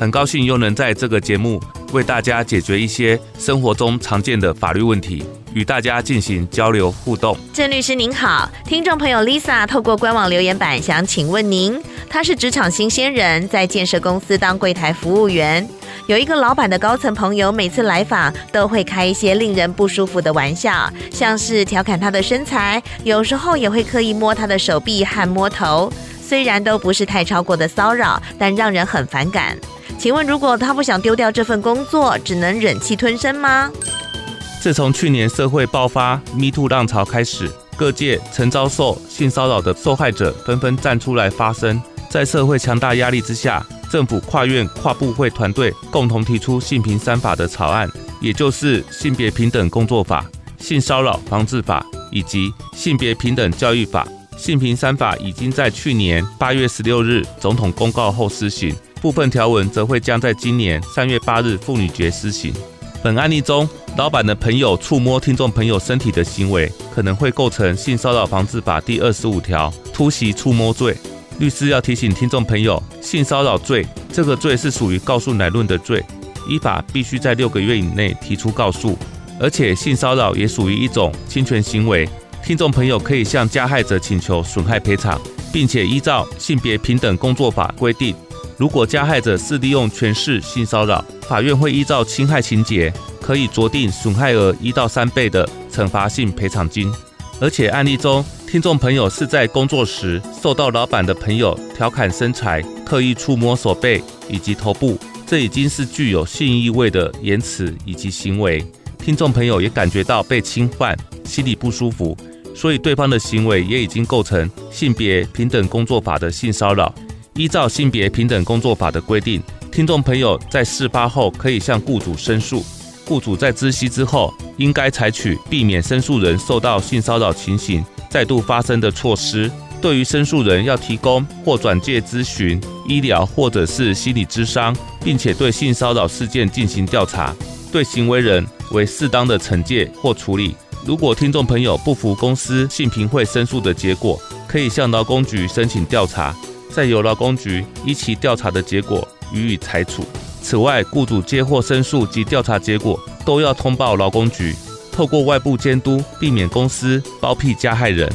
很高兴又能在这个节目为大家解决一些生活中常见的法律问题，与大家进行交流互动。郑律师您好，听众朋友 Lisa 透过官网留言板想请问您，她是职场新鲜人，在建设公司当柜台服务员。有一个老板的高层朋友，每次来访都会开一些令人不舒服的玩笑，像是调侃他的身材，有时候也会刻意摸他的手臂和摸头。虽然都不是太超过的骚扰，但让人很反感。请问，如果他不想丢掉这份工作，只能忍气吞声吗？自从去年社会爆发 Me Too 浪潮开始，各界曾遭受性骚扰的受害者纷纷站出来发声，在社会强大压力之下。政府跨院跨部会团队共同提出性平三法的草案，也就是性别平等工作法、性骚扰防治法以及性别平等教育法。性平三法已经在去年八月十六日总统公告后施行，部分条文则会将在今年三月八日妇女节施行。本案例中，老板的朋友触摸听众朋友身体的行为，可能会构成性骚扰防治法第二十五条突袭触摸罪。律师要提醒听众朋友，性骚扰罪这个罪是属于告诉乃论的罪，依法必须在六个月以内提出告诉，而且性骚扰也属于一种侵权行为。听众朋友可以向加害者请求损害赔偿，并且依照性别平等工作法规定，如果加害者是利用权势性骚扰，法院会依照侵害情节，可以酌定损害额一到三倍的惩罚性赔偿金。而且案例中，听众朋友是在工作时受到老板的朋友调侃身材、刻意触摸手背以及头部，这已经是具有性意味的言辞以及行为。听众朋友也感觉到被侵犯，心里不舒服，所以对方的行为也已经构成性别平等工作法的性骚扰。依照性别平等工作法的规定，听众朋友在事发后可以向雇主申诉。雇主在知悉之后，应该采取避免申诉人受到性骚扰情形再度发生的措施，对于申诉人要提供或转介咨询医疗或者是心理咨商，并且对性骚扰事件进行调查，对行为人为适当的惩戒或处理。如果听众朋友不服公司性平会申诉的结果，可以向劳工局申请调查，再由劳工局依其调查的结果予以裁处。此外，雇主接获申诉及调查结果，都要通报劳工局。透过外部监督，避免公司包庇加害人，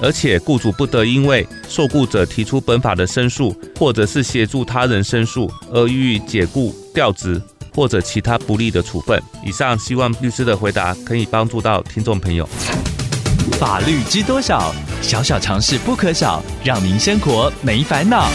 而且雇主不得因为受雇者提出本法的申诉，或者是协助他人申诉而予以解雇、调职或者其他不利的处分。以上，希望律师的回答可以帮助到听众朋友。法律知多少？小小尝试不可少，让您生活没烦恼。